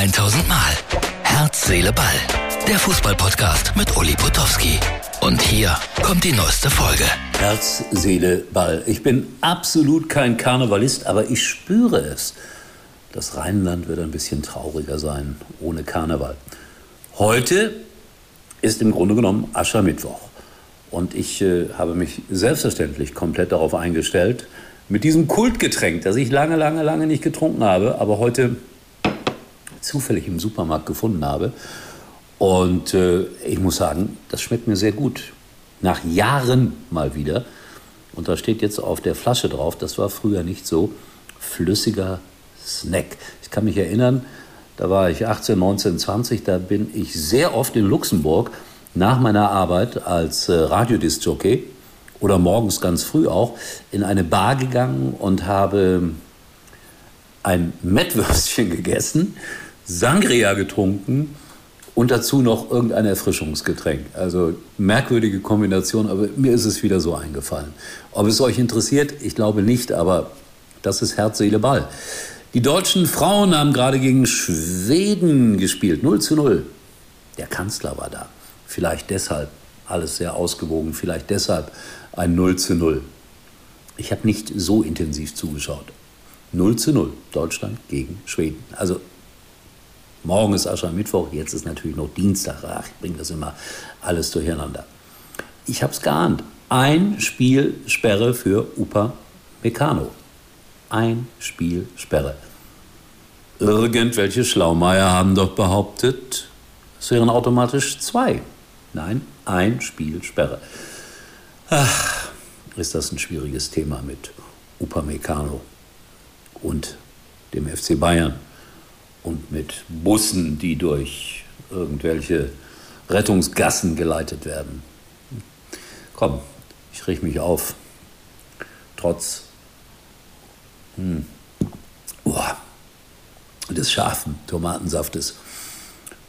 1000 Mal. Herz, Seele, Ball. Der Fußballpodcast mit Uli Potowski. Und hier kommt die neueste Folge. Herz, Seele, Ball. Ich bin absolut kein Karnevalist, aber ich spüre es. Das Rheinland wird ein bisschen trauriger sein ohne Karneval. Heute ist im Grunde genommen Aschermittwoch. Und ich äh, habe mich selbstverständlich komplett darauf eingestellt, mit diesem Kultgetränk, das ich lange, lange, lange nicht getrunken habe, aber heute zufällig im Supermarkt gefunden habe. Und äh, ich muss sagen, das schmeckt mir sehr gut. Nach Jahren mal wieder. Und da steht jetzt auf der Flasche drauf, das war früher nicht so, flüssiger Snack. Ich kann mich erinnern, da war ich 18, 19, 20, da bin ich sehr oft in Luxemburg nach meiner Arbeit als äh, Radiodisc-Jockey oder morgens ganz früh auch in eine Bar gegangen und habe ein Mettwürstchen gegessen, Sangria getrunken und dazu noch irgendein Erfrischungsgetränk. Also merkwürdige Kombination, aber mir ist es wieder so eingefallen. Ob es euch interessiert, ich glaube nicht, aber das ist Herz, Seele, Ball. Die deutschen Frauen haben gerade gegen Schweden gespielt, 0 zu 0. Der Kanzler war da. Vielleicht deshalb alles sehr ausgewogen, vielleicht deshalb ein 0 zu 0. Ich habe nicht so intensiv zugeschaut. 0 zu 0, Deutschland gegen Schweden. Also morgen ist Aschermittwoch, jetzt ist natürlich noch Dienstag. Ach, ich bringe das immer alles durcheinander. Ich habe es geahnt. Ein Spiel Sperre für Upa Meccano. Ein Spiel Sperre. Irgendwelche Schlaumeier haben doch behauptet, es wären automatisch zwei. Nein, ein Spiel Sperre. Ach, ist das ein schwieriges Thema mit Upamecano und dem FC Bayern und mit Bussen, die durch irgendwelche Rettungsgassen geleitet werden. Komm, ich richte mich auf. Trotz hm, oh, des scharfen Tomatensaftes.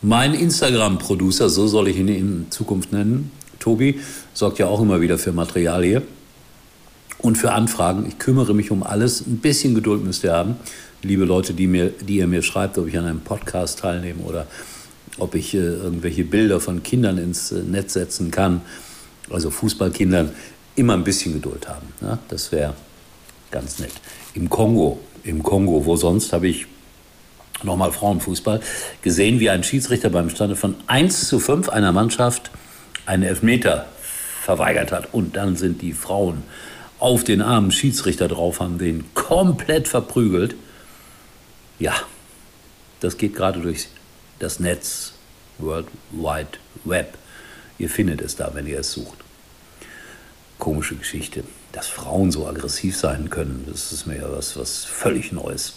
Mein Instagram-Producer, so soll ich ihn in Zukunft nennen, Tobi sorgt ja auch immer wieder für Material hier und für Anfragen. Ich kümmere mich um alles. Ein bisschen Geduld müsst ihr haben. Liebe Leute, die, mir, die ihr mir schreibt, ob ich an einem Podcast teilnehme oder ob ich äh, irgendwelche Bilder von Kindern ins äh, Netz setzen kann, also Fußballkindern, immer ein bisschen Geduld haben. Ne? Das wäre ganz nett. Im Kongo, im Kongo, wo sonst habe ich nochmal Frauenfußball gesehen, wie ein Schiedsrichter beim Stande von 1 zu 5 einer Mannschaft einen Elfmeter verweigert hat. Und dann sind die Frauen auf den armen Schiedsrichter drauf, haben den komplett verprügelt. Ja, das geht gerade durch das Netz, World Wide Web. Ihr findet es da, wenn ihr es sucht. Komische Geschichte. Dass Frauen so aggressiv sein können, das ist mir ja was, was völlig Neues.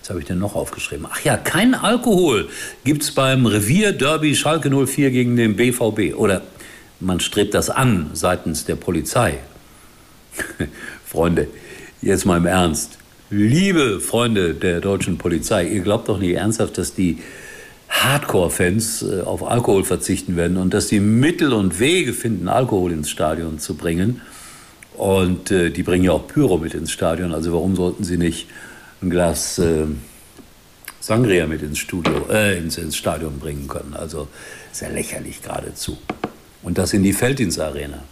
Was habe ich denn noch aufgeschrieben? Ach ja, kein Alkohol gibt es beim Revier Derby Schalke 04 gegen den BVB. Oder man strebt das an seitens der Polizei. Freunde, jetzt mal im Ernst. Liebe Freunde der deutschen Polizei, ihr glaubt doch nicht ernsthaft, dass die Hardcore-Fans äh, auf Alkohol verzichten werden und dass die Mittel und Wege finden, Alkohol ins Stadion zu bringen. Und äh, die bringen ja auch Pyro mit ins Stadion. Also warum sollten sie nicht ein Glas äh, Sangria mit ins Studio, äh, ins, ins Stadion bringen können. Also sehr lächerlich geradezu. Und das in die Felddienstarena.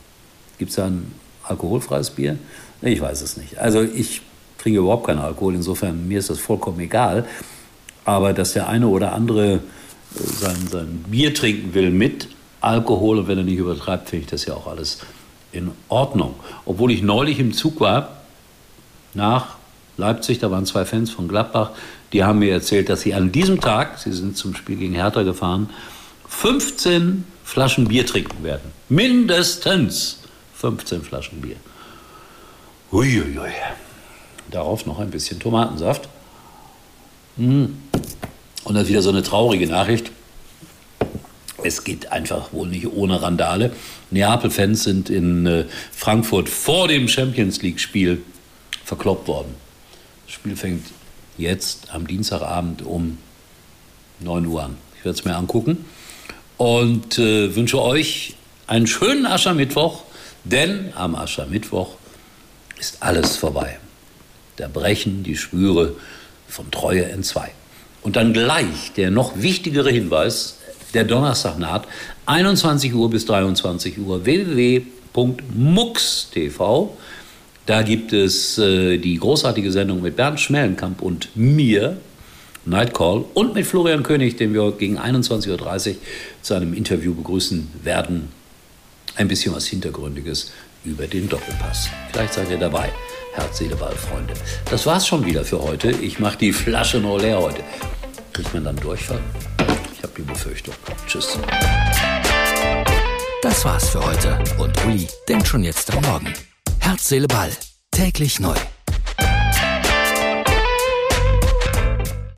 Gibt es da ein alkoholfreies Bier? Ich weiß es nicht. Also ich trinke überhaupt keinen Alkohol, insofern mir ist das vollkommen egal. Aber dass der eine oder andere äh, sein, sein Bier trinken will mit Alkohol und wenn er nicht übertreibt, finde ich das ja auch alles in Ordnung. Obwohl ich neulich im Zug war, nach Leipzig, da waren zwei Fans von Gladbach, die haben mir erzählt, dass sie an diesem Tag, sie sind zum Spiel gegen Hertha gefahren, 15 Flaschen Bier trinken werden. Mindestens 15 Flaschen Bier. Uiuiui. Darauf noch ein bisschen Tomatensaft. Hm. Und dann wieder so eine traurige Nachricht. Es geht einfach wohl nicht ohne Randale. Neapel-Fans sind in äh, Frankfurt vor dem Champions League-Spiel verkloppt worden. Das Spiel fängt jetzt am Dienstagabend um 9 Uhr an. Ich werde es mir angucken und äh, wünsche euch einen schönen Aschermittwoch, denn am Aschermittwoch ist alles vorbei. Da brechen die Schwüre von Treue entzwei. Und dann gleich der noch wichtigere Hinweis, der Donnerstag naht, 21 Uhr bis 23 Uhr, www.mux.tv. Da gibt es äh, die großartige Sendung mit Bernd Schmellenkamp und mir, Nightcall, und mit Florian König, den wir gegen 21.30 Uhr zu einem Interview begrüßen werden. Ein bisschen was Hintergründiges über den Doppelpass. Vielleicht seid ihr dabei. Herz, Seele, Ball, Freunde. Das war's schon wieder für heute. Ich mache die Flasche nur leer heute. Kriegt man dann Durchfall? Ich habe die Befürchtung. Tschüss. Das war's für heute. Und Uli denkt schon jetzt am Morgen. Herz, Seele, Ball. Täglich neu.